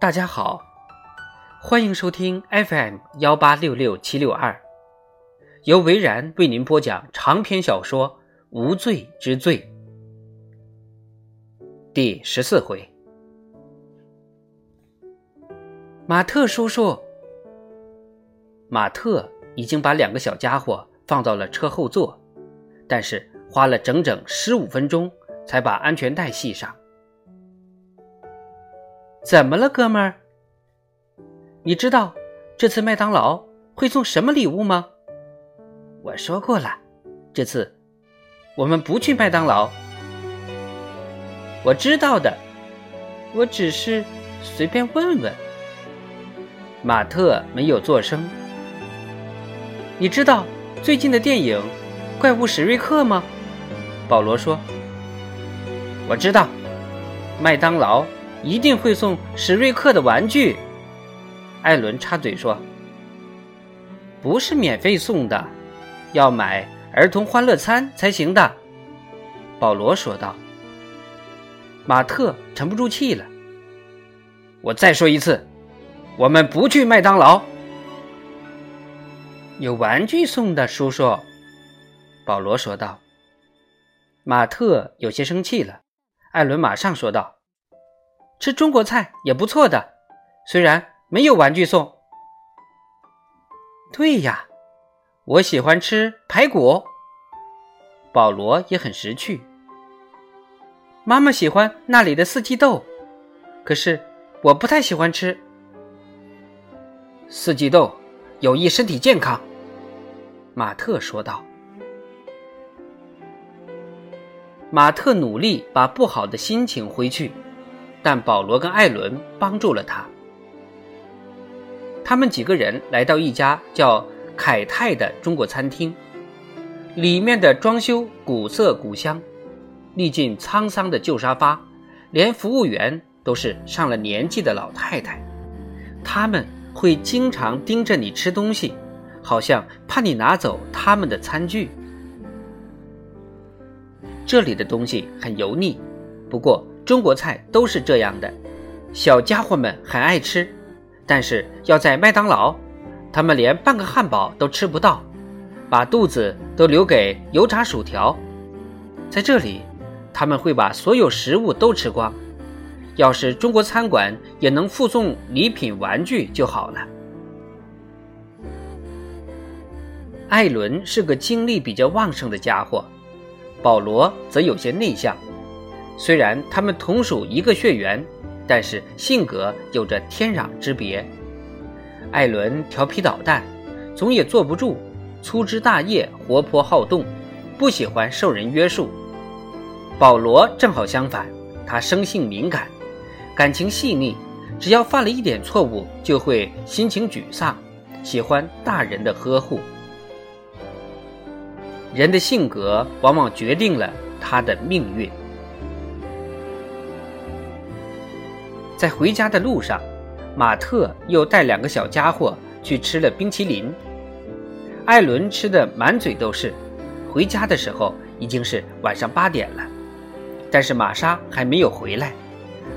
大家好，欢迎收听 FM 幺八六六七六二，由维然为您播讲长篇小说《无罪之罪》第十四回。马特叔叔，马特已经把两个小家伙放到了车后座，但是花了整整十五分钟才把安全带系上。怎么了，哥们儿？你知道这次麦当劳会送什么礼物吗？我说过了，这次我们不去麦当劳。我知道的，我只是随便问问。马特没有作声。你知道最近的电影《怪物史瑞克》吗？保罗说：“我知道，麦当劳。”一定会送史瑞克的玩具，艾伦插嘴说：“不是免费送的，要买儿童欢乐餐才行的。”保罗说道。马特沉不住气了。我再说一次，我们不去麦当劳。有玩具送的，叔叔。保罗说道。马特有些生气了。艾伦马上说道。吃中国菜也不错的，虽然没有玩具送。对呀，我喜欢吃排骨。保罗也很识趣。妈妈喜欢那里的四季豆，可是我不太喜欢吃。四季豆有益身体健康，马特说道。马特努力把不好的心情挥去。但保罗跟艾伦帮助了他。他们几个人来到一家叫凯泰的中国餐厅，里面的装修古色古香，历尽沧桑的旧沙发，连服务员都是上了年纪的老太太。他们会经常盯着你吃东西，好像怕你拿走他们的餐具。这里的东西很油腻，不过。中国菜都是这样的，小家伙们很爱吃，但是要在麦当劳，他们连半个汉堡都吃不到，把肚子都留给油炸薯条。在这里，他们会把所有食物都吃光。要是中国餐馆也能附送礼品玩具就好了。艾伦是个精力比较旺盛的家伙，保罗则有些内向。虽然他们同属一个血缘，但是性格有着天壤之别。艾伦调皮捣蛋，总也坐不住，粗枝大叶，活泼好动，不喜欢受人约束。保罗正好相反，他生性敏感，感情细腻，只要犯了一点错误，就会心情沮丧，喜欢大人的呵护。人的性格往往决定了他的命运。在回家的路上，马特又带两个小家伙去吃了冰淇淋。艾伦吃的满嘴都是。回家的时候已经是晚上八点了，但是玛莎还没有回来。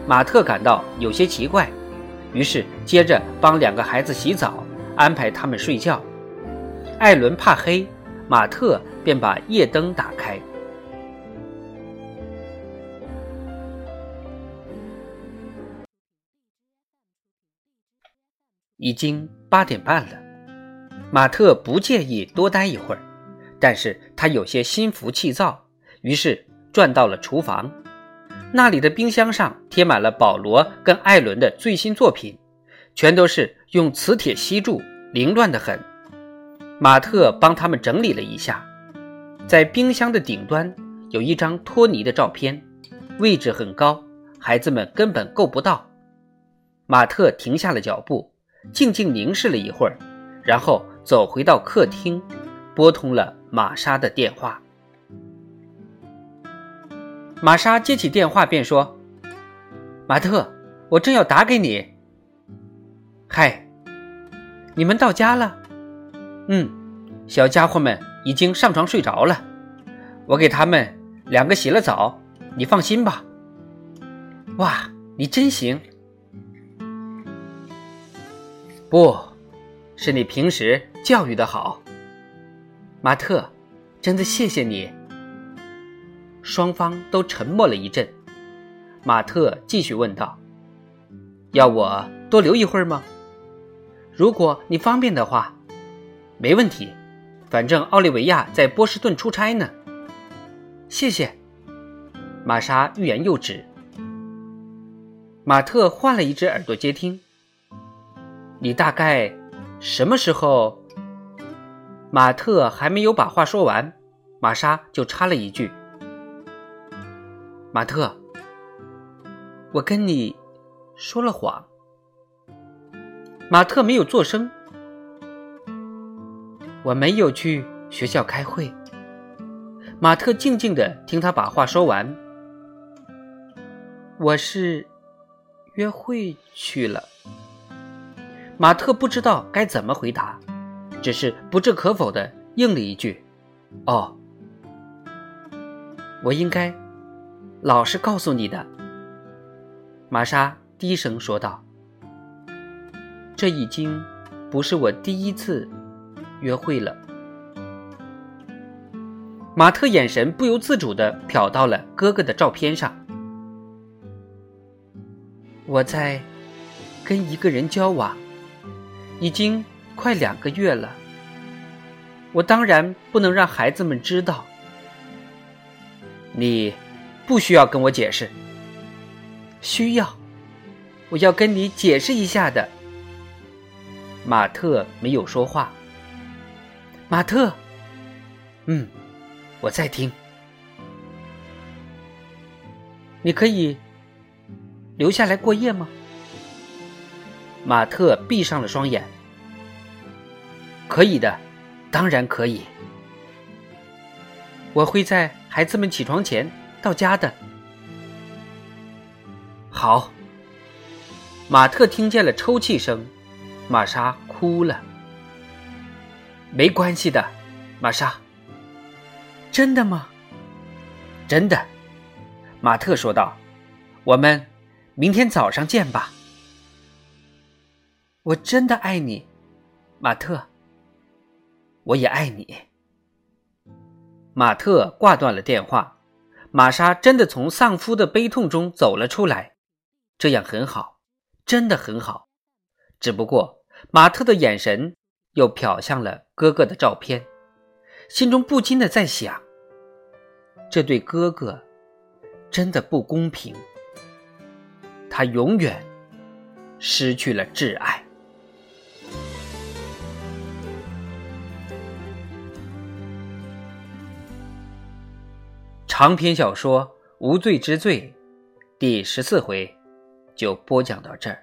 马特感到有些奇怪，于是接着帮两个孩子洗澡，安排他们睡觉。艾伦怕黑，马特便把夜灯打开。已经八点半了，马特不介意多待一会儿，但是他有些心浮气躁，于是转到了厨房。那里的冰箱上贴满了保罗跟艾伦的最新作品，全都是用磁铁吸住，凌乱的很。马特帮他们整理了一下，在冰箱的顶端有一张托尼的照片，位置很高，孩子们根本够不到。马特停下了脚步。静静凝视了一会儿，然后走回到客厅，拨通了玛莎的电话。玛莎接起电话便说：“马特，我正要打给你。嗨，你们到家了？嗯，小家伙们已经上床睡着了。我给他们两个洗了澡，你放心吧。哇，你真行。”不是你平时教育的好，马特，真的谢谢你。双方都沉默了一阵，马特继续问道：“要我多留一会儿吗？如果你方便的话，没问题。反正奥利维亚在波士顿出差呢。”谢谢。玛莎欲言又止。马特换了一只耳朵接听。你大概什么时候？马特还没有把话说完，玛莎就插了一句。马特，我跟你说了谎。马特没有作声。我没有去学校开会。马特静静的听他把话说完。我是约会去了。马特不知道该怎么回答，只是不置可否的应了一句：“哦，我应该。”老实告诉你的，玛莎低声说道：“这已经不是我第一次约会了。”马特眼神不由自主的瞟到了哥哥的照片上。我在跟一个人交往，已经快两个月了。我当然不能让孩子们知道。你。不需要跟我解释。需要，我要跟你解释一下的。马特没有说话。马特，嗯，我在听。你可以留下来过夜吗？马特闭上了双眼。可以的，当然可以。我会在孩子们起床前。到家的，好。马特听见了抽泣声，玛莎哭了。没关系的，玛莎。真的吗？真的，马特说道。我们明天早上见吧。我真的爱你，马特。我也爱你。马特挂断了电话。玛莎真的从丧夫的悲痛中走了出来，这样很好，真的很好。只不过马特的眼神又瞟向了哥哥的照片，心中不禁的在想：这对哥哥真的不公平，他永远失去了挚爱。长篇小说《无罪之罪》第十四回就播讲到这儿。